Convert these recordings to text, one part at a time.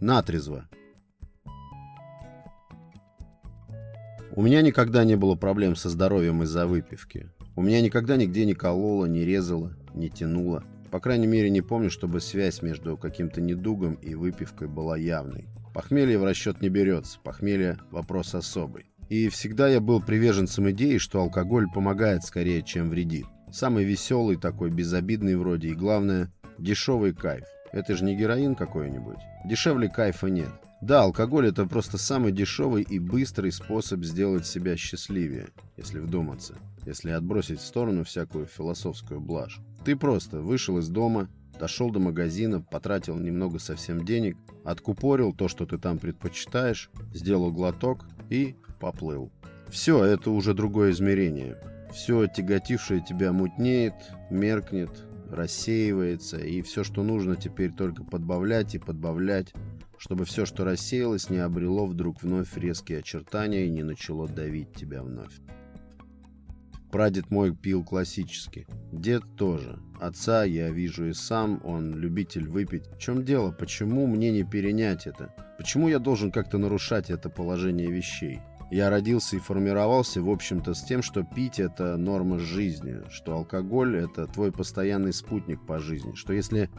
Натрезво. У меня никогда не было проблем со здоровьем из-за выпивки. У меня никогда нигде не кололо, не резало, не тянуло. По крайней мере, не помню, чтобы связь между каким-то недугом и выпивкой была явной. Похмелье в расчет не берется, похмелье – вопрос особый. И всегда я был приверженцем идеи, что алкоголь помогает скорее, чем вредит. Самый веселый такой, безобидный вроде, и главное – дешевый кайф. Это же не героин какой-нибудь. Дешевле кайфа нет. Да, алкоголь это просто самый дешевый и быстрый способ сделать себя счастливее, если вдуматься, если отбросить в сторону всякую философскую блажь. Ты просто вышел из дома, дошел до магазина, потратил немного совсем денег, откупорил то, что ты там предпочитаешь, сделал глоток и поплыл. Все, это уже другое измерение. Все тяготившее тебя мутнеет, меркнет, рассеивается, и все, что нужно, теперь только подбавлять и подбавлять, чтобы все, что рассеялось, не обрело вдруг вновь резкие очертания и не начало давить тебя вновь. Прадед мой пил классически. Дед тоже. Отца я вижу и сам, он любитель выпить. В чем дело? Почему мне не перенять это? Почему я должен как-то нарушать это положение вещей? Я родился и формировался, в общем-то, с тем, что пить – это норма жизни, что алкоголь – это твой постоянный спутник по жизни, что если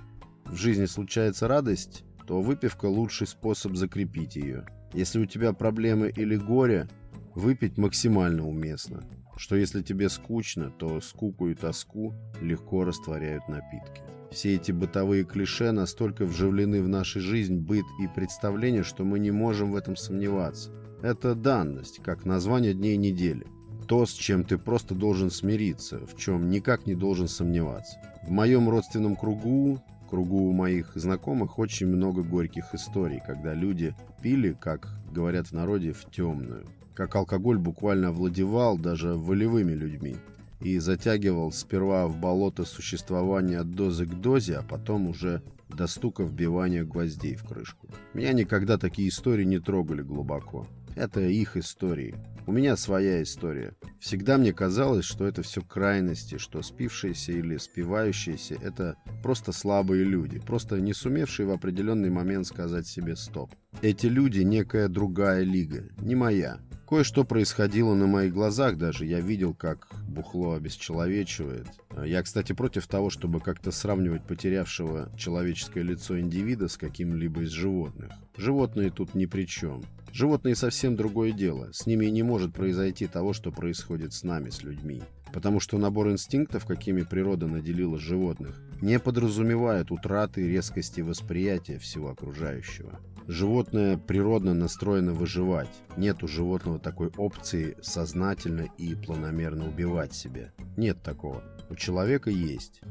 в жизни случается радость, то выпивка – лучший способ закрепить ее. Если у тебя проблемы или горе, выпить максимально уместно. Что если тебе скучно, то скуку и тоску легко растворяют напитки. Все эти бытовые клише настолько вживлены в нашу жизнь, быт и представление, что мы не можем в этом сомневаться. Это данность, как название дней недели. То, с чем ты просто должен смириться, в чем никак не должен сомневаться. В моем родственном кругу кругу моих знакомых очень много горьких историй, когда люди пили, как говорят в народе, в темную. Как алкоголь буквально овладевал даже волевыми людьми и затягивал сперва в болото существования от дозы к дозе, а потом уже до стука вбивания гвоздей в крышку. Меня никогда такие истории не трогали глубоко. Это их истории. У меня своя история. Всегда мне казалось, что это все крайности, что спившиеся или спивающиеся – это просто слабые люди, просто не сумевшие в определенный момент сказать себе «стоп». Эти люди – некая другая лига, не моя. Кое-что происходило на моих глазах даже. Я видел, как бухло обесчеловечивает. Я, кстати, против того, чтобы как-то сравнивать потерявшего человеческое лицо индивида с каким-либо из животных. Животные тут ни при чем. Животные совсем другое дело. С ними не может произойти того, что происходит с нами, с людьми. Потому что набор инстинктов, какими природа наделила животных, не подразумевает утраты резкости восприятия всего окружающего. Животное природно настроено выживать. Нет у животного такой опции сознательно и планомерно убивать себя. Нет такого. У человека есть.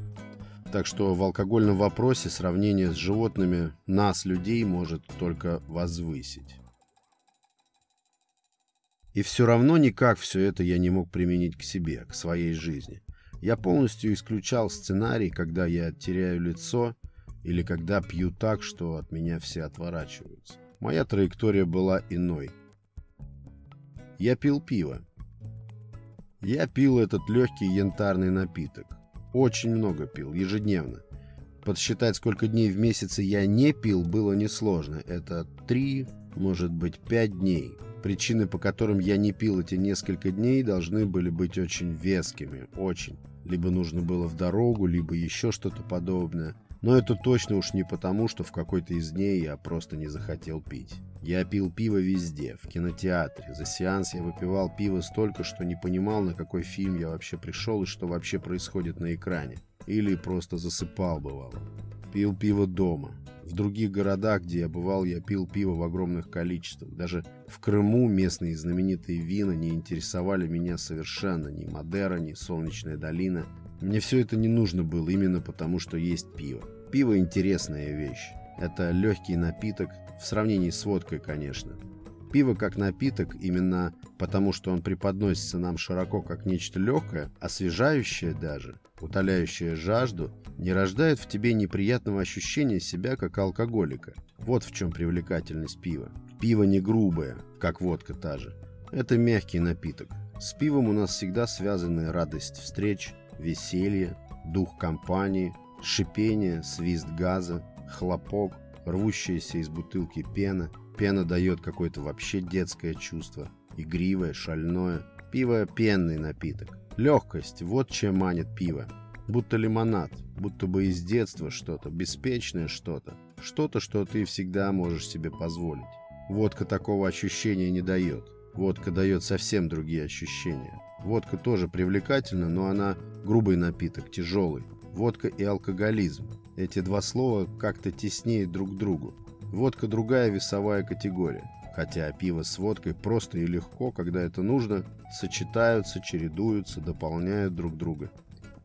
Так что в алкогольном вопросе сравнение с животными нас, людей, может только возвысить. И все равно никак все это я не мог применить к себе, к своей жизни. Я полностью исключал сценарий, когда я теряю лицо или когда пью так, что от меня все отворачиваются. Моя траектория была иной. Я пил пиво. Я пил этот легкий янтарный напиток. Очень много пил, ежедневно. Подсчитать, сколько дней в месяц я не пил, было несложно. Это три, может быть, пять дней. Причины, по которым я не пил эти несколько дней, должны были быть очень вескими, очень. Либо нужно было в дорогу, либо еще что-то подобное. Но это точно уж не потому, что в какой-то из дней я просто не захотел пить. Я пил пиво везде, в кинотеатре. За сеанс я выпивал пиво столько, что не понимал, на какой фильм я вообще пришел и что вообще происходит на экране. Или просто засыпал, бывало. Пил пиво дома. В других городах, где я бывал, я пил пиво в огромных количествах. Даже в Крыму местные знаменитые вина не интересовали меня совершенно. Ни Мадера, ни Солнечная долина. Мне все это не нужно было именно потому, что есть пиво. Пиво интересная вещь. Это легкий напиток, в сравнении с водкой, конечно. Пиво как напиток именно потому, что он преподносится нам широко как нечто легкое, освежающее даже, утоляющее жажду, не рождает в тебе неприятного ощущения себя как алкоголика. Вот в чем привлекательность пива. Пиво не грубое, как водка та же. Это мягкий напиток. С пивом у нас всегда связаны радость встреч, веселье, дух компании, шипение, свист газа, хлопок, рвущаяся из бутылки пена. Пена дает какое-то вообще детское чувство. Игривое, шальное. Пиво – пенный напиток. Легкость – вот чем манит пиво. Будто лимонад, будто бы из детства что-то, беспечное что-то. Что-то, что ты всегда можешь себе позволить. Водка такого ощущения не дает. Водка дает совсем другие ощущения. Водка тоже привлекательна, но она грубый напиток, тяжелый. Водка и алкоголизм. Эти два слова как-то теснее друг к другу. Водка другая весовая категория. Хотя пиво с водкой просто и легко, когда это нужно, сочетаются, чередуются, дополняют друг друга.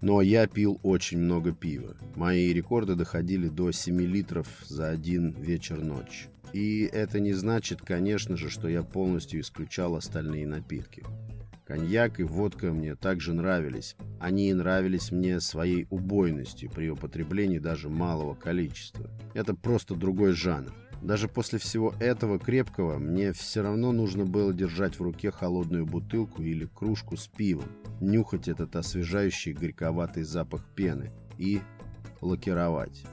Но я пил очень много пива. Мои рекорды доходили до 7 литров за один вечер-ночь. И это не значит, конечно же, что я полностью исключал остальные напитки. Коньяк и водка мне также нравились. Они нравились мне своей убойностью при употреблении даже малого количества. Это просто другой жанр. Даже после всего этого крепкого мне все равно нужно было держать в руке холодную бутылку или кружку с пивом, нюхать этот освежающий горьковатый запах пены и лакировать.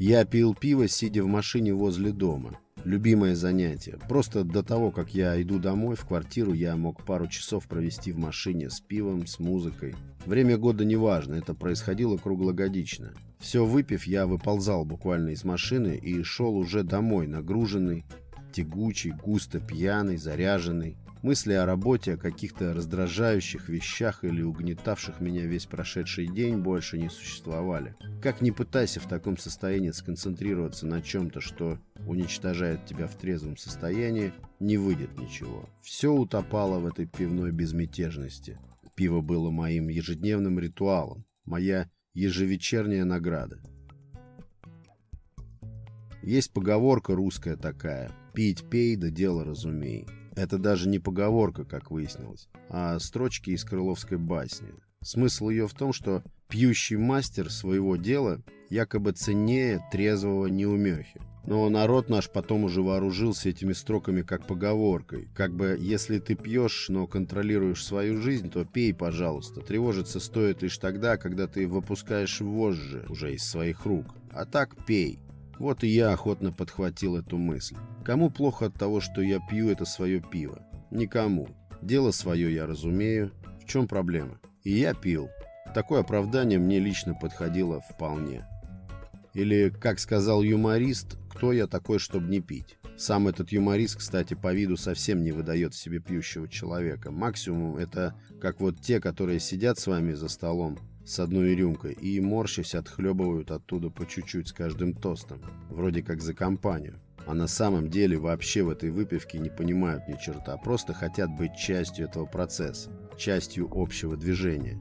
Я пил пиво, сидя в машине возле дома. Любимое занятие. Просто до того, как я иду домой в квартиру, я мог пару часов провести в машине с пивом, с музыкой. Время года не важно, это происходило круглогодично. Все выпив, я выползал буквально из машины и шел уже домой, нагруженный, тягучий, густо пьяный, заряженный. Мысли о работе, о каких-то раздражающих вещах или угнетавших меня весь прошедший день больше не существовали. Как ни пытайся в таком состоянии сконцентрироваться на чем-то, что уничтожает тебя в трезвом состоянии, не выйдет ничего. Все утопало в этой пивной безмятежности. Пиво было моим ежедневным ритуалом, моя ежевечерняя награда. Есть поговорка русская такая «Пить пей, да дело разумей». Это даже не поговорка, как выяснилось, а строчки из крыловской басни. Смысл ее в том, что пьющий мастер своего дела якобы ценнее трезвого неумехи. Но народ наш потом уже вооружился этими строками как поговоркой. Как бы, если ты пьешь, но контролируешь свою жизнь, то пей, пожалуйста. Тревожиться стоит лишь тогда, когда ты выпускаешь вожжи уже из своих рук. А так пей. Вот и я охотно подхватил эту мысль. Кому плохо от того, что я пью это свое пиво? Никому. Дело свое я разумею. В чем проблема? И я пил. Такое оправдание мне лично подходило вполне. Или, как сказал юморист, кто я такой, чтобы не пить? Сам этот юморист, кстати, по виду совсем не выдает в себе пьющего человека. Максимум это как вот те, которые сидят с вами за столом, с одной рюмкой и, морщась, отхлебывают оттуда по чуть-чуть с каждым тостом, вроде как за компанию. А на самом деле вообще в этой выпивке не понимают ни черта, просто хотят быть частью этого процесса, частью общего движения.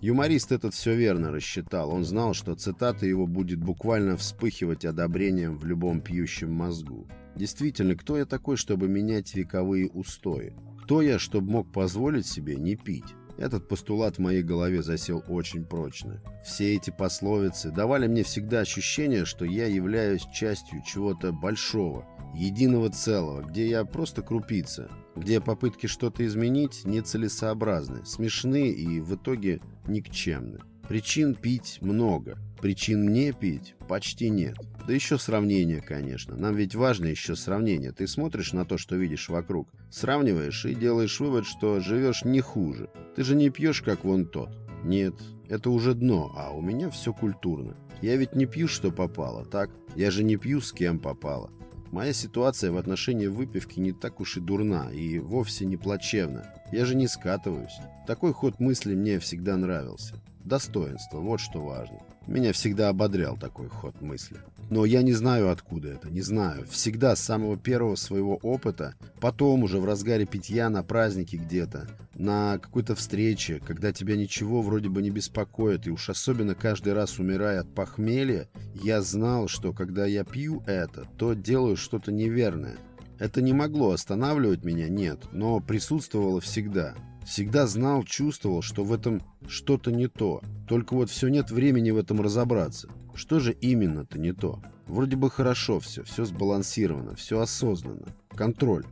Юморист этот все верно рассчитал. Он знал, что цитата его будет буквально вспыхивать одобрением в любом пьющем мозгу. Действительно, кто я такой, чтобы менять вековые устои? Кто я, чтобы мог позволить себе не пить? Этот постулат в моей голове засел очень прочно. Все эти пословицы давали мне всегда ощущение, что я являюсь частью чего-то большого, единого целого, где я просто крупица, где попытки что-то изменить нецелесообразны, смешны и в итоге никчемны. Причин пить много, причин мне пить почти нет. Да еще сравнение, конечно. Нам ведь важно еще сравнение. Ты смотришь на то, что видишь вокруг, сравниваешь и делаешь вывод, что живешь не хуже. Ты же не пьешь, как вон тот. Нет, это уже дно, а у меня все культурно. Я ведь не пью, что попало, так? Я же не пью, с кем попало. Моя ситуация в отношении выпивки не так уж и дурна и вовсе не плачевна. Я же не скатываюсь. Такой ход мысли мне всегда нравился. Достоинство, вот что важно. Меня всегда ободрял такой ход мысли. Но я не знаю, откуда это, не знаю. Всегда с самого первого своего опыта, потом уже в разгаре питья на празднике где-то, на какой-то встрече, когда тебя ничего вроде бы не беспокоит, и уж особенно каждый раз умирая от похмелья, я знал, что когда я пью это, то делаю что-то неверное. Это не могло останавливать меня, нет, но присутствовало всегда. Всегда знал, чувствовал, что в этом что-то не то. Только вот все нет времени в этом разобраться. Что же именно-то не то? Вроде бы хорошо все, все сбалансировано, все осознанно. Контроль.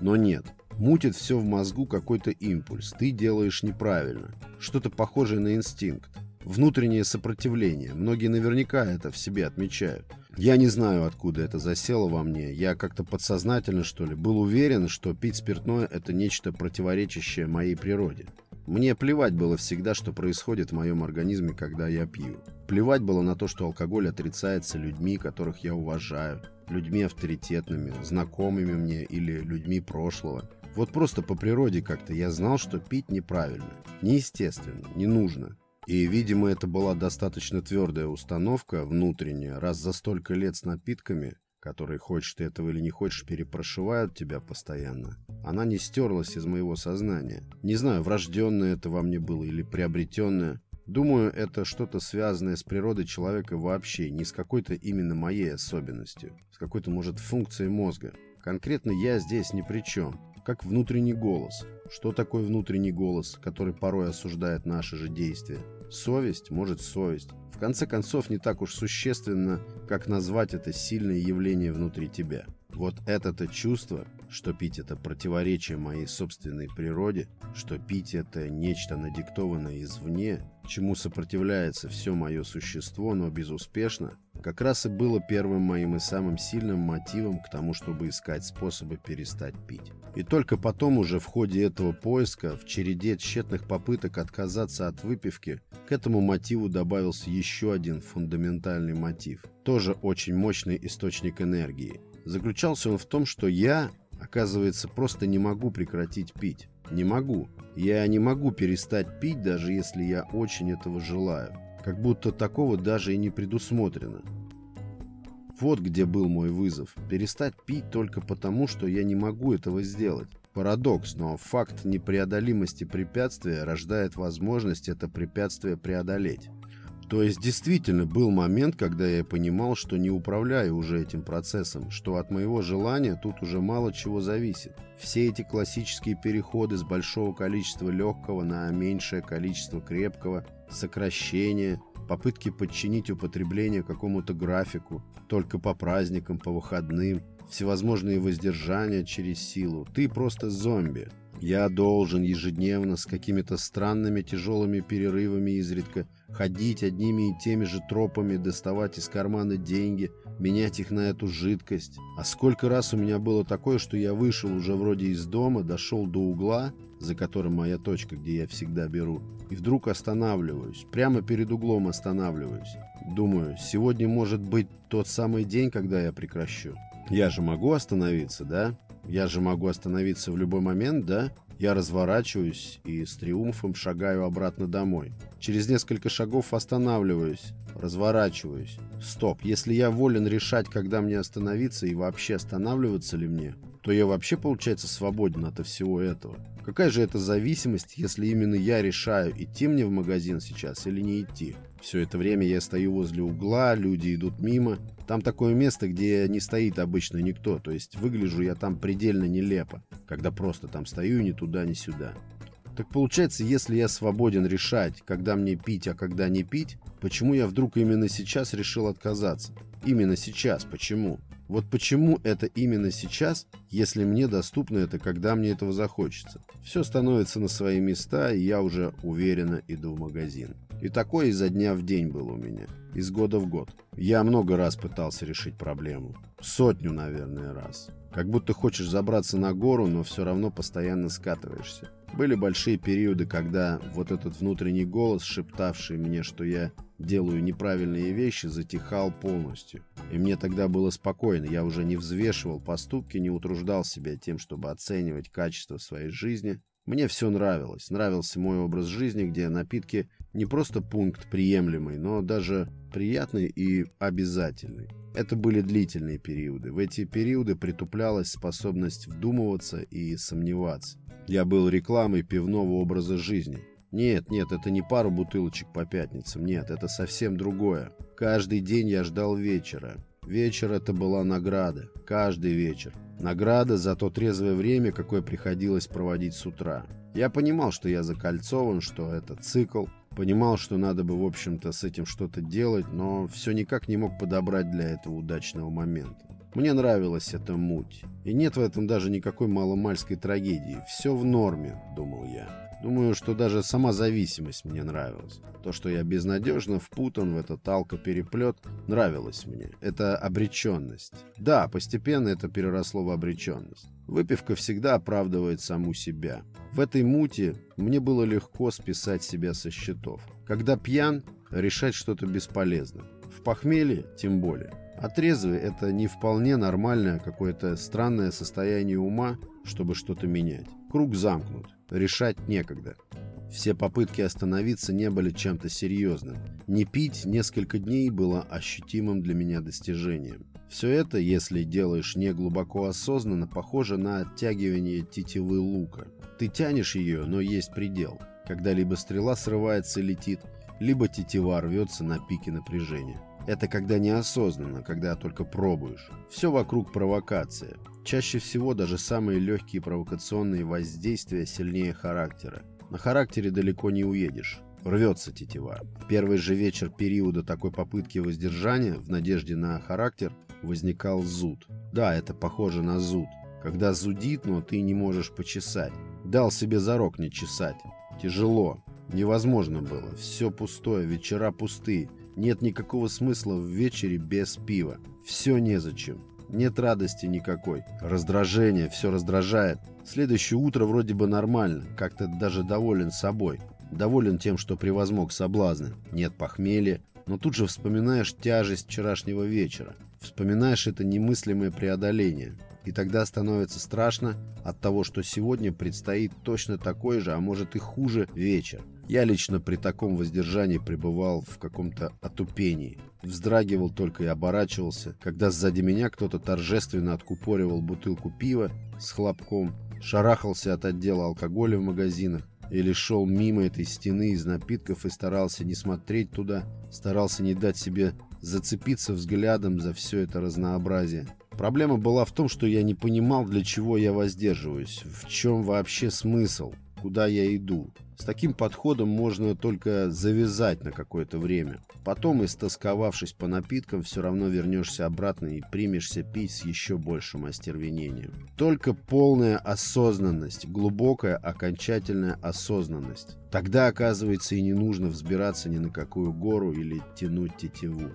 Но нет. Мутит все в мозгу какой-то импульс. Ты делаешь неправильно. Что-то похожее на инстинкт. внутреннее сопротивление. Многие наверняка это в себе отмечают. Я не знаю, откуда это засело во мне. Я как-то подсознательно, что ли, был уверен, что пить спиртное – это нечто противоречащее моей природе. Мне плевать было всегда, что происходит в моем организме, когда я пью. Плевать было на то, что алкоголь отрицается людьми, которых я уважаю, людьми авторитетными, знакомыми мне или людьми прошлого. Вот просто по природе как-то я знал, что пить неправильно, неестественно, не нужно. И, видимо, это была достаточно твердая установка внутренняя, раз за столько лет с напитками, которые, хочешь ты этого или не хочешь, перепрошивают тебя постоянно, она не стерлась из моего сознания. Не знаю, врожденное это во мне было или приобретенное. Думаю, это что-то связанное с природой человека вообще, не с какой-то именно моей особенностью, с какой-то, может, функцией мозга. Конкретно я здесь ни при чем как внутренний голос. Что такое внутренний голос, который порой осуждает наши же действия? Совесть, может совесть. В конце концов, не так уж существенно, как назвать это сильное явление внутри тебя. Вот это-то чувство, что пить это противоречие моей собственной природе, что пить это нечто надиктованное извне, чему сопротивляется все мое существо, но безуспешно, как раз и было первым моим и самым сильным мотивом к тому, чтобы искать способы перестать пить. И только потом уже в ходе этого поиска, в череде тщетных попыток отказаться от выпивки, к этому мотиву добавился еще один фундаментальный мотив, тоже очень мощный источник энергии. Заключался он в том, что я, оказывается, просто не могу прекратить пить. Не могу. Я не могу перестать пить, даже если я очень этого желаю. Как будто такого даже и не предусмотрено. Вот где был мой вызов. Перестать пить только потому, что я не могу этого сделать. Парадокс, но факт непреодолимости препятствия рождает возможность это препятствие преодолеть. То есть действительно был момент, когда я понимал, что не управляю уже этим процессом, что от моего желания тут уже мало чего зависит. Все эти классические переходы с большого количества легкого на меньшее количество крепкого, сокращение, попытки подчинить употребление какому-то графику, только по праздникам, по выходным, всевозможные воздержания через силу. Ты просто зомби. Я должен ежедневно с какими-то странными тяжелыми перерывами изредка ходить одними и теми же тропами, доставать из кармана деньги, менять их на эту жидкость. А сколько раз у меня было такое, что я вышел уже вроде из дома, дошел до угла, за которым моя точка, где я всегда беру, и вдруг останавливаюсь, прямо перед углом останавливаюсь. Думаю, сегодня может быть тот самый день, когда я прекращу. Я же могу остановиться, да? Я же могу остановиться в любой момент, да? Я разворачиваюсь и с триумфом шагаю обратно домой. Через несколько шагов останавливаюсь, разворачиваюсь. Стоп, если я волен решать, когда мне остановиться и вообще останавливаться ли мне, то я вообще, получается, свободен от всего этого. Какая же это зависимость, если именно я решаю, идти мне в магазин сейчас или не идти? Все это время я стою возле угла, люди идут мимо. Там такое место, где не стоит обычно никто, то есть выгляжу я там предельно нелепо, когда просто там стою ни туда, ни сюда. Так получается, если я свободен решать, когда мне пить, а когда не пить, почему я вдруг именно сейчас решил отказаться? Именно сейчас, почему? Вот почему это именно сейчас, если мне доступно это, когда мне этого захочется? Все становится на свои места, и я уже уверенно иду в магазин. И такое изо дня в день было у меня. Из года в год. Я много раз пытался решить проблему. Сотню, наверное, раз. Как будто хочешь забраться на гору, но все равно постоянно скатываешься. Были большие периоды, когда вот этот внутренний голос, шептавший мне, что я делаю неправильные вещи, затихал полностью. И мне тогда было спокойно, я уже не взвешивал поступки, не утруждал себя тем, чтобы оценивать качество своей жизни. Мне все нравилось. Нравился мой образ жизни, где напитки не просто пункт приемлемый, но даже приятный и обязательный. Это были длительные периоды. В эти периоды притуплялась способность вдумываться и сомневаться. Я был рекламой пивного образа жизни. Нет, нет, это не пару бутылочек по пятницам. Нет, это совсем другое. Каждый день я ждал вечера. Вечер это была награда. Каждый вечер. Награда за то трезвое время, какое приходилось проводить с утра. Я понимал, что я закольцован, что это цикл. Понимал, что надо бы, в общем-то, с этим что-то делать, но все никак не мог подобрать для этого удачного момента. Мне нравилась эта муть. И нет в этом даже никакой маломальской трагедии. Все в норме, думал я. Думаю, что даже сама зависимость мне нравилась. То, что я безнадежно впутан в этот алкопереплет, нравилось мне. Это обреченность. Да, постепенно это переросло в обреченность. Выпивка всегда оправдывает саму себя. В этой муте мне было легко списать себя со счетов. Когда пьян, решать что-то бесполезно. В похмелье тем более. Отрезвый – это не вполне нормальное какое-то странное состояние ума, чтобы что-то менять. Круг замкнут, решать некогда. Все попытки остановиться не были чем-то серьезным. Не пить несколько дней было ощутимым для меня достижением. Все это, если делаешь не глубоко осознанно, похоже на оттягивание тетивы лука. Ты тянешь ее, но есть предел. Когда либо стрела срывается и летит, либо тетива рвется на пике напряжения. Это когда неосознанно, когда только пробуешь. Все вокруг провокация. Чаще всего даже самые легкие провокационные воздействия сильнее характера. На характере далеко не уедешь. Рвется тетива. В первый же вечер периода такой попытки воздержания, в надежде на характер, возникал зуд. Да, это похоже на зуд. Когда зудит, но ты не можешь почесать. Дал себе зарок не чесать. Тяжело. Невозможно было. Все пустое, вечера пустые. Нет никакого смысла в вечере без пива. Все незачем. Нет радости никакой. Раздражение, все раздражает. Следующее утро вроде бы нормально, как-то даже доволен собой. Доволен тем, что превозмог соблазны. Нет похмелья. Но тут же вспоминаешь тяжесть вчерашнего вечера. Вспоминаешь это немыслимое преодоление. И тогда становится страшно от того, что сегодня предстоит точно такой же, а может и хуже вечер. Я лично при таком воздержании пребывал в каком-то отупении. Вздрагивал только и оборачивался, когда сзади меня кто-то торжественно откупоривал бутылку пива с хлопком, шарахался от отдела алкоголя в магазинах, или шел мимо этой стены из напитков и старался не смотреть туда, старался не дать себе зацепиться взглядом за все это разнообразие. Проблема была в том, что я не понимал, для чего я воздерживаюсь, в чем вообще смысл, куда я иду. С таким подходом можно только завязать на какое-то время. Потом, истосковавшись по напиткам, все равно вернешься обратно и примешься пить с еще большим остервенением. Только полная осознанность, глубокая окончательная осознанность. Тогда, оказывается, и не нужно взбираться ни на какую гору или тянуть тетиву.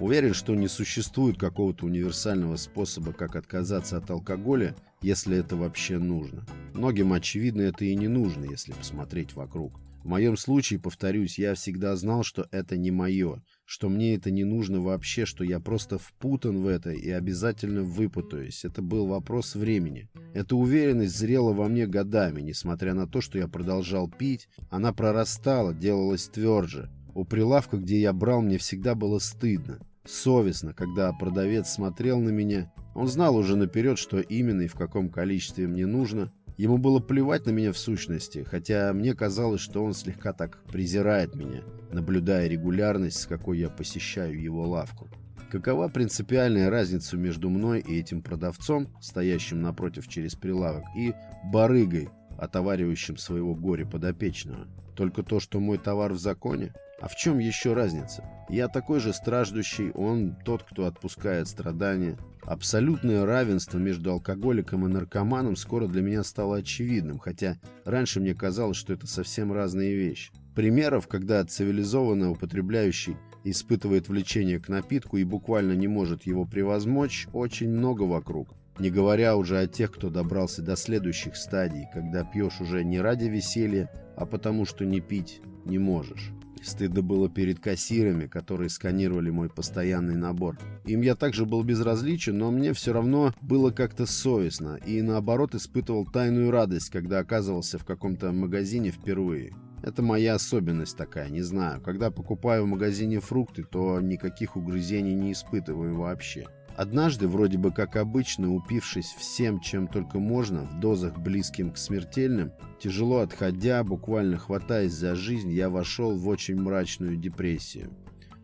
Уверен, что не существует какого-то универсального способа, как отказаться от алкоголя, если это вообще нужно. Многим, очевидно, это и не нужно, если посмотреть вокруг. В моем случае, повторюсь, я всегда знал, что это не мое, что мне это не нужно вообще, что я просто впутан в это и обязательно выпутаюсь. Это был вопрос времени. Эта уверенность зрела во мне годами, несмотря на то, что я продолжал пить, она прорастала, делалась тверже. У прилавка, где я брал, мне всегда было стыдно совестно, когда продавец смотрел на меня. Он знал уже наперед, что именно и в каком количестве мне нужно. Ему было плевать на меня в сущности, хотя мне казалось, что он слегка так презирает меня, наблюдая регулярность, с какой я посещаю его лавку. Какова принципиальная разница между мной и этим продавцом, стоящим напротив через прилавок, и барыгой, отоваривающим своего горя подопечного? Только то, что мой товар в законе? А в чем еще разница? Я такой же страждущий, он тот, кто отпускает страдания. Абсолютное равенство между алкоголиком и наркоманом скоро для меня стало очевидным, хотя раньше мне казалось, что это совсем разные вещи. Примеров, когда цивилизованно употребляющий испытывает влечение к напитку и буквально не может его превозмочь, очень много вокруг. Не говоря уже о тех, кто добрался до следующих стадий, когда пьешь уже не ради веселья, а потому что не пить не можешь. Стыдно было перед кассирами, которые сканировали мой постоянный набор. Им я также был безразличен, но мне все равно было как-то совестно, и наоборот испытывал тайную радость, когда оказывался в каком-то магазине впервые. Это моя особенность такая, не знаю. Когда покупаю в магазине фрукты, то никаких угрызений не испытываю вообще. Однажды, вроде бы как обычно, упившись всем, чем только можно, в дозах близким к смертельным, тяжело отходя, буквально хватаясь за жизнь, я вошел в очень мрачную депрессию.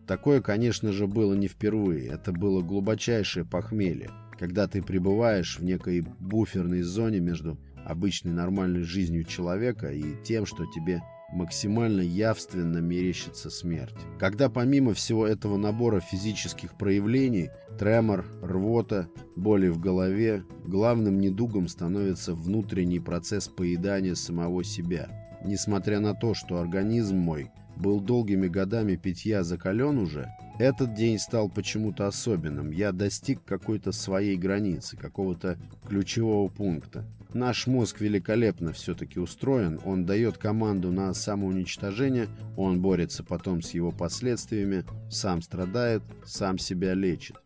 Такое, конечно же, было не впервые. Это было глубочайшее похмелье, когда ты пребываешь в некой буферной зоне между обычной нормальной жизнью человека и тем, что тебе максимально явственно мерещится смерть. Когда помимо всего этого набора физических проявлений, тремор, рвота, боли в голове, главным недугом становится внутренний процесс поедания самого себя. несмотря на то, что организм мой был долгими годами питья закален уже, этот день стал почему-то особенным. Я достиг какой-то своей границы, какого-то ключевого пункта. Наш мозг великолепно все-таки устроен, он дает команду на самоуничтожение, он борется потом с его последствиями, сам страдает, сам себя лечит.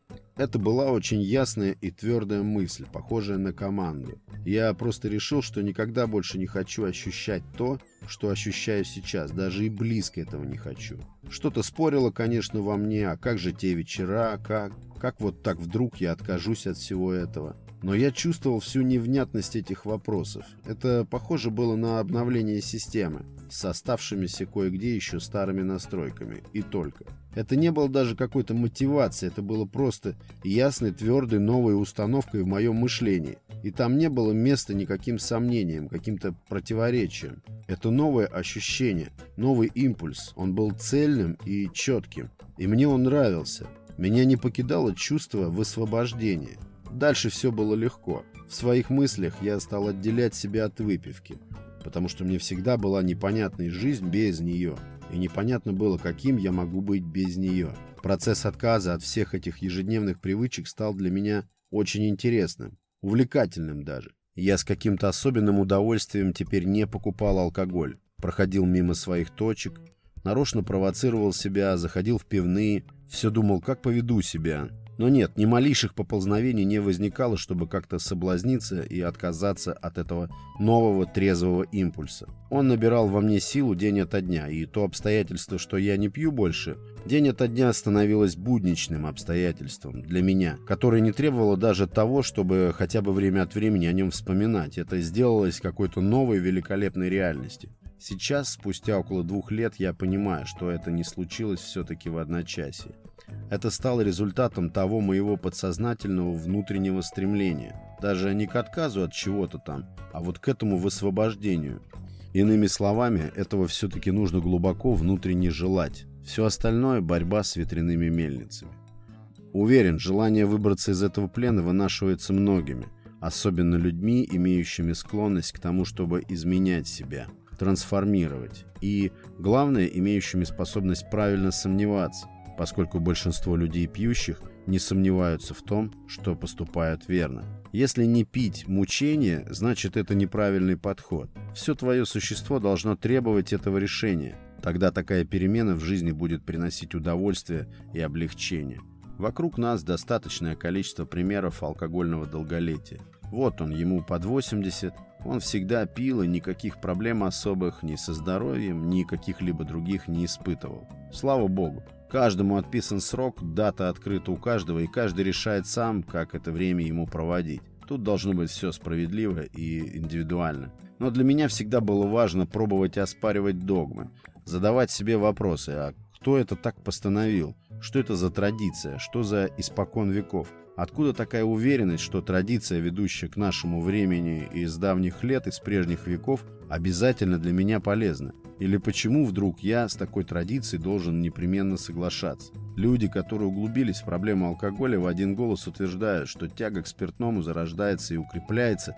Это была очень ясная и твердая мысль, похожая на команду. Я просто решил, что никогда больше не хочу ощущать то, что ощущаю сейчас, даже и близко этого не хочу. Что-то спорило, конечно, во мне, а как же те вечера, как... Как вот так вдруг я откажусь от всего этого? Но я чувствовал всю невнятность этих вопросов. Это похоже было на обновление системы с оставшимися кое-где еще старыми настройками. И только. Это не было даже какой-то мотивацией, это было просто ясной, твердой, новой установкой в моем мышлении. И там не было места никаким сомнениям, каким-то противоречиям. Это новое ощущение, новый импульс. Он был цельным и четким. И мне он нравился. Меня не покидало чувство высвобождения. Дальше все было легко. В своих мыслях я стал отделять себя от выпивки, потому что мне всегда была непонятной жизнь без нее, и непонятно было, каким я могу быть без нее. Процесс отказа от всех этих ежедневных привычек стал для меня очень интересным, увлекательным даже. Я с каким-то особенным удовольствием теперь не покупал алкоголь, проходил мимо своих точек, нарочно провоцировал себя, заходил в пивные, все думал, как поведу себя, но нет, ни малейших поползновений не возникало, чтобы как-то соблазниться и отказаться от этого нового трезвого импульса. Он набирал во мне силу день ото дня, и то обстоятельство, что я не пью больше, день ото дня становилось будничным обстоятельством для меня, которое не требовало даже того, чтобы хотя бы время от времени о нем вспоминать. Это сделалось какой-то новой великолепной реальностью. Сейчас, спустя около двух лет, я понимаю, что это не случилось все-таки в одночасье. Это стало результатом того моего подсознательного внутреннего стремления. Даже не к отказу от чего-то там, а вот к этому высвобождению. Иными словами, этого все-таки нужно глубоко внутренне желать. Все остальное – борьба с ветряными мельницами. Уверен, желание выбраться из этого плена вынашивается многими, особенно людьми, имеющими склонность к тому, чтобы изменять себя, трансформировать, и, главное, имеющими способность правильно сомневаться – поскольку большинство людей пьющих не сомневаются в том, что поступают верно. Если не пить мучение, значит это неправильный подход. Все твое существо должно требовать этого решения. Тогда такая перемена в жизни будет приносить удовольствие и облегчение. Вокруг нас достаточное количество примеров алкогольного долголетия. Вот он, ему под 80, он всегда пил и никаких проблем особых ни со здоровьем, ни каких-либо других не испытывал. Слава богу. Каждому отписан срок, дата открыта у каждого, и каждый решает сам, как это время ему проводить. Тут должно быть все справедливо и индивидуально. Но для меня всегда было важно пробовать оспаривать догмы, задавать себе вопросы, а кто это так постановил? Что это за традиция? Что за испокон веков? Откуда такая уверенность, что традиция, ведущая к нашему времени из давних лет, из прежних веков, обязательно для меня полезна? Или почему вдруг я с такой традицией должен непременно соглашаться? Люди, которые углубились в проблему алкоголя, в один голос утверждают, что тяга к спиртному зарождается и укрепляется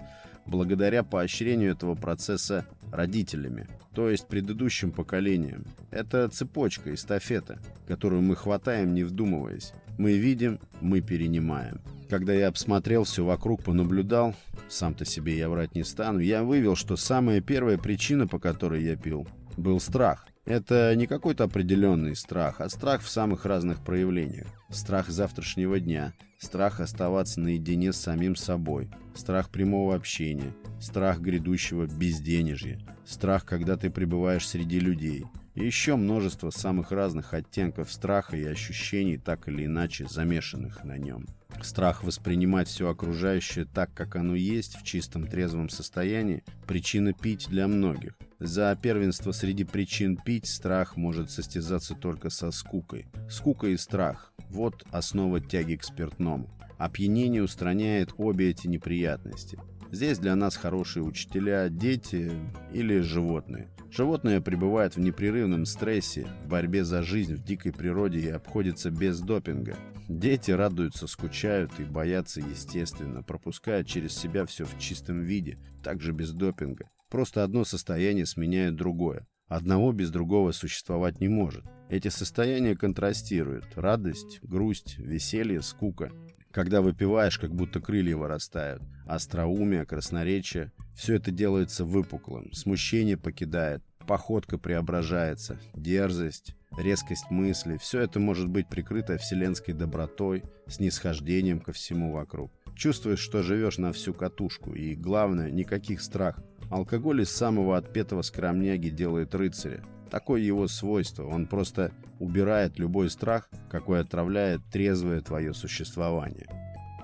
благодаря поощрению этого процесса родителями, то есть предыдущим поколением. Это цепочка, эстафета, которую мы хватаем, не вдумываясь. Мы видим, мы перенимаем. Когда я обсмотрел все вокруг, понаблюдал, сам-то себе я врать не стану, я вывел, что самая первая причина, по которой я пил, был страх. Это не какой-то определенный страх, а страх в самых разных проявлениях. Страх завтрашнего дня, страх оставаться наедине с самим собой, страх прямого общения, страх грядущего безденежья, страх, когда ты пребываешь среди людей. И еще множество самых разных оттенков страха и ощущений, так или иначе замешанных на нем. Страх воспринимать все окружающее так, как оно есть, в чистом трезвом состоянии, причина пить для многих. За первенство среди причин пить страх может состязаться только со скукой. Скука и страх – вот основа тяги к спиртному. Опьянение устраняет обе эти неприятности. Здесь для нас хорошие учителя, дети или животные. Животное пребывает в непрерывном стрессе, в борьбе за жизнь в дикой природе и обходится без допинга. Дети радуются, скучают и боятся естественно, пропуская через себя все в чистом виде, также без допинга. Просто одно состояние сменяет другое. Одного без другого существовать не может. Эти состояния контрастируют. Радость, грусть, веселье, скука. Когда выпиваешь, как будто крылья вырастают. Остроумие, красноречие. Все это делается выпуклым. Смущение покидает. Походка преображается. Дерзость, резкость мысли. Все это может быть прикрыто вселенской добротой, снисхождением ко всему вокруг. Чувствуешь, что живешь на всю катушку. И главное, никаких страхов. Алкоголь из самого отпетого скромняги делает рыцаря. Такое его свойство. Он просто убирает любой страх, какой отравляет трезвое твое существование.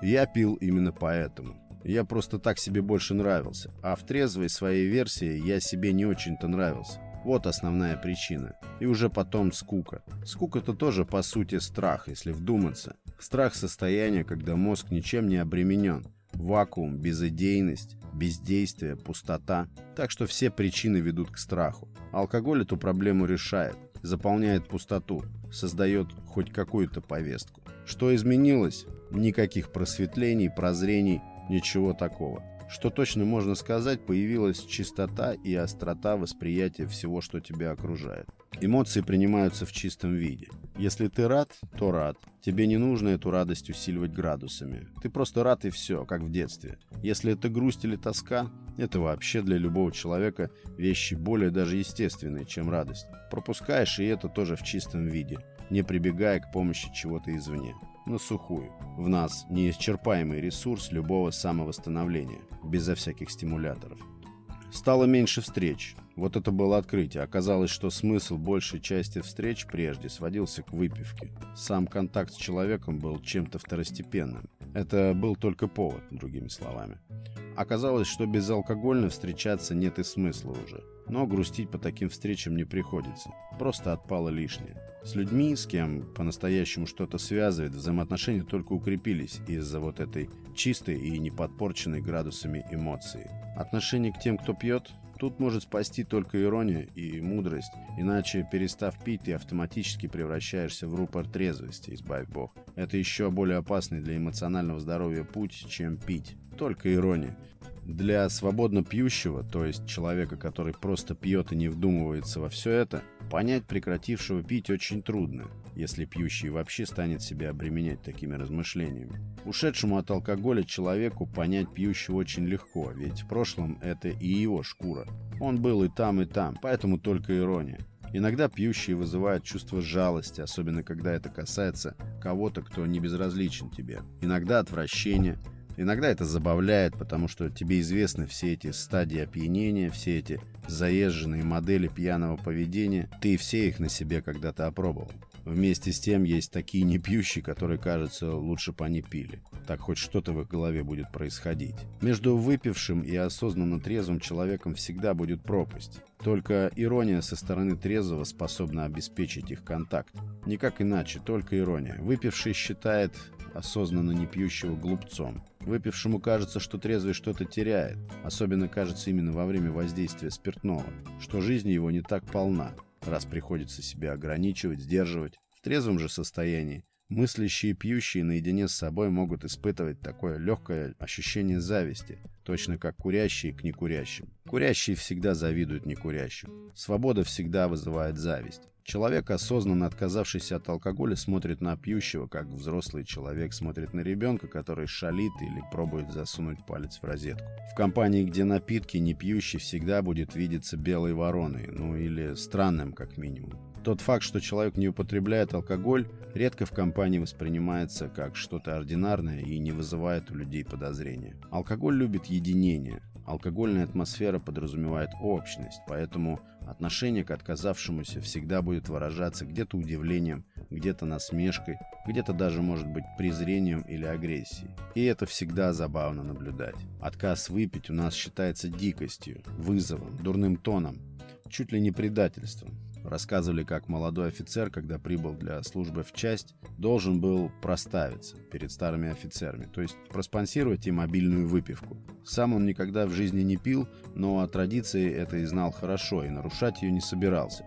Я пил именно поэтому. Я просто так себе больше нравился. А в трезвой своей версии я себе не очень-то нравился. Вот основная причина. И уже потом скука. Скука-то тоже по сути страх, если вдуматься. Страх состояния, когда мозг ничем не обременен. Вакуум, безыдейность, бездействие, пустота. Так что все причины ведут к страху. Алкоголь эту проблему решает, заполняет пустоту, создает хоть какую-то повестку. Что изменилось? Никаких просветлений, прозрений, ничего такого. Что точно можно сказать, появилась чистота и острота восприятия всего, что тебя окружает. Эмоции принимаются в чистом виде. Если ты рад, то рад. Тебе не нужно эту радость усиливать градусами. Ты просто рад и все, как в детстве. Если это грусть или тоска, это вообще для любого человека вещи более даже естественные, чем радость. Пропускаешь и это тоже в чистом виде, не прибегая к помощи чего-то извне на сухую. В нас неисчерпаемый ресурс любого самовосстановления, безо всяких стимуляторов. Стало меньше встреч. Вот это было открытие. Оказалось, что смысл большей части встреч прежде сводился к выпивке. Сам контакт с человеком был чем-то второстепенным. Это был только повод, другими словами. Оказалось, что безалкогольно встречаться нет и смысла уже. Но грустить по таким встречам не приходится. Просто отпало лишнее. С людьми, с кем по-настоящему что-то связывает, взаимоотношения только укрепились из-за вот этой чистой и неподпорченной градусами эмоции. Отношение к тем, кто пьет, тут может спасти только ирония и мудрость, иначе, перестав пить, ты автоматически превращаешься в рупор трезвости, избавь бог. Это еще более опасный для эмоционального здоровья путь, чем пить. Только ирония. Для свободно пьющего, то есть человека, который просто пьет и не вдумывается во все это, понять прекратившего пить очень трудно, если пьющий вообще станет себя обременять такими размышлениями. Ушедшему от алкоголя человеку понять пьющего очень легко, ведь в прошлом это и его шкура. Он был и там, и там, поэтому только ирония. Иногда пьющие вызывают чувство жалости, особенно когда это касается кого-то, кто не безразличен тебе. Иногда отвращение – Иногда это забавляет, потому что тебе известны все эти стадии опьянения, все эти заезженные модели пьяного поведения. Ты все их на себе когда-то опробовал. Вместе с тем есть такие непьющие, которые, кажется, лучше бы они пили. Так хоть что-то в их голове будет происходить. Между выпившим и осознанно трезвым человеком всегда будет пропасть. Только ирония со стороны трезвого способна обеспечить их контакт. Никак иначе, только ирония. Выпивший считает осознанно не пьющего глупцом. Выпившему кажется, что трезвый что-то теряет, особенно кажется именно во время воздействия спиртного, что жизнь его не так полна, раз приходится себя ограничивать, сдерживать. В трезвом же состоянии мыслящие и пьющие наедине с собой могут испытывать такое легкое ощущение зависти, точно как курящие к некурящим. Курящие всегда завидуют некурящим. Свобода всегда вызывает зависть. Человек, осознанно отказавшийся от алкоголя, смотрит на пьющего, как взрослый человек смотрит на ребенка, который шалит или пробует засунуть палец в розетку. В компании, где напитки не пьющий, всегда будет видеться белой вороной, ну или странным как минимум. Тот факт, что человек не употребляет алкоголь, редко в компании воспринимается как что-то ординарное и не вызывает у людей подозрения. Алкоголь любит единение. Алкогольная атмосфера подразумевает общность, поэтому отношение к отказавшемуся всегда будет выражаться где-то удивлением, где-то насмешкой, где-то даже может быть презрением или агрессией. И это всегда забавно наблюдать. Отказ выпить у нас считается дикостью, вызовом, дурным тоном, чуть ли не предательством. Рассказывали, как молодой офицер, когда прибыл для службы в часть, должен был проставиться перед старыми офицерами, то есть проспонсировать им мобильную выпивку. Сам он никогда в жизни не пил, но о традиции это и знал хорошо, и нарушать ее не собирался.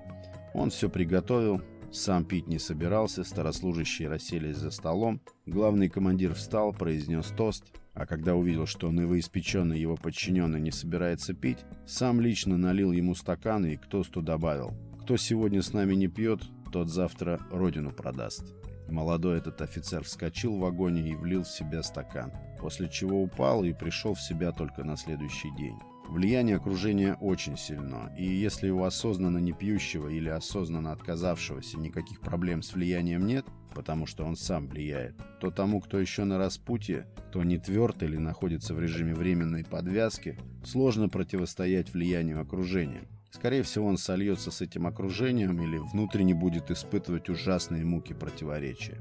Он все приготовил, сам пить не собирался, старослужащие расселись за столом. Главный командир встал, произнес тост, А когда увидел, что новоиспеченный его подчиненный не собирается пить, сам лично налил ему стакан и к тосту добавил «Кто сегодня с нами не пьет, тот завтра родину продаст». Молодой этот офицер вскочил в вагоне и влил в себя стакан, после чего упал и пришел в себя только на следующий день. Влияние окружения очень сильно, и если у осознанно не пьющего или осознанно отказавшегося никаких проблем с влиянием нет, потому что он сам влияет, то тому, кто еще на распутье, кто не тверд или находится в режиме временной подвязки, сложно противостоять влиянию окружения. Скорее всего, он сольется с этим окружением или внутренне будет испытывать ужасные муки противоречия.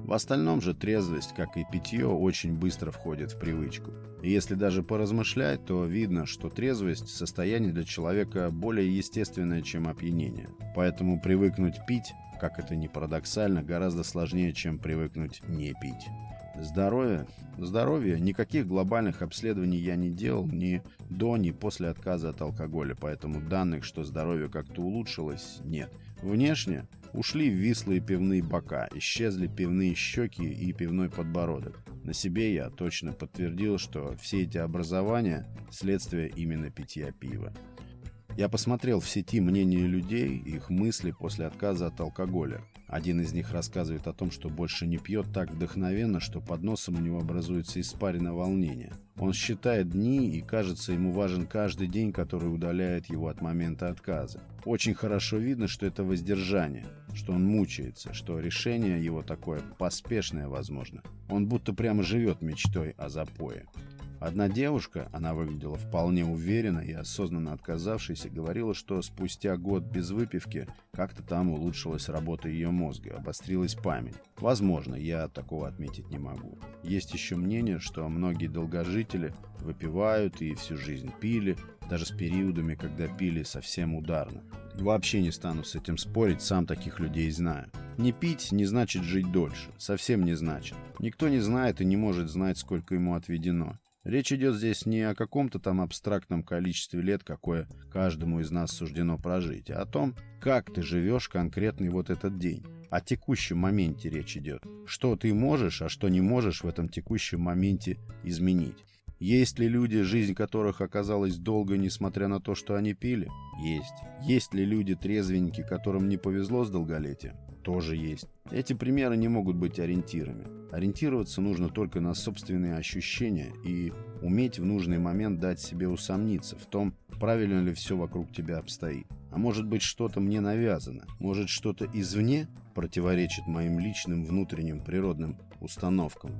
В остальном же трезвость, как и питье, очень быстро входит в привычку. И если даже поразмышлять, то видно, что трезвость – состояние для человека более естественное, чем опьянение. Поэтому привыкнуть пить, как это ни парадоксально, гораздо сложнее, чем привыкнуть не пить. Здоровье? Здоровье. Никаких глобальных обследований я не делал ни до, ни после отказа от алкоголя, поэтому данных, что здоровье как-то улучшилось, нет. Внешне ушли вислые пивные бока, исчезли пивные щеки и пивной подбородок. На себе я точно подтвердил, что все эти образования – следствие именно питья пива. Я посмотрел в сети мнения людей и их мысли после отказа от алкоголя. Один из них рассказывает о том, что больше не пьет так вдохновенно, что под носом у него образуется испарина волнения. Он считает дни и кажется ему важен каждый день, который удаляет его от момента отказа. Очень хорошо видно, что это воздержание, что он мучается, что решение его такое поспешное возможно. Он будто прямо живет мечтой о запое. Одна девушка, она выглядела вполне уверенно и осознанно отказавшейся, говорила, что спустя год без выпивки как-то там улучшилась работа ее мозга, обострилась память. Возможно, я такого отметить не могу. Есть еще мнение, что многие долгожители выпивают и всю жизнь пили, даже с периодами, когда пили совсем ударно. Вообще не стану с этим спорить, сам таких людей знаю. Не пить не значит жить дольше, совсем не значит. Никто не знает и не может знать, сколько ему отведено. Речь идет здесь не о каком-то там абстрактном количестве лет, какое каждому из нас суждено прожить, а о том, как ты живешь конкретный вот этот день. О текущем моменте речь идет. Что ты можешь, а что не можешь в этом текущем моменте изменить. Есть ли люди, жизнь которых оказалась долго, несмотря на то, что они пили? Есть. Есть ли люди трезвенники, которым не повезло с долголетием? Тоже есть. Эти примеры не могут быть ориентирами. Ориентироваться нужно только на собственные ощущения и уметь в нужный момент дать себе усомниться в том, правильно ли все вокруг тебя обстоит. А может быть что-то мне навязано, может что-то извне противоречит моим личным внутренним природным установкам.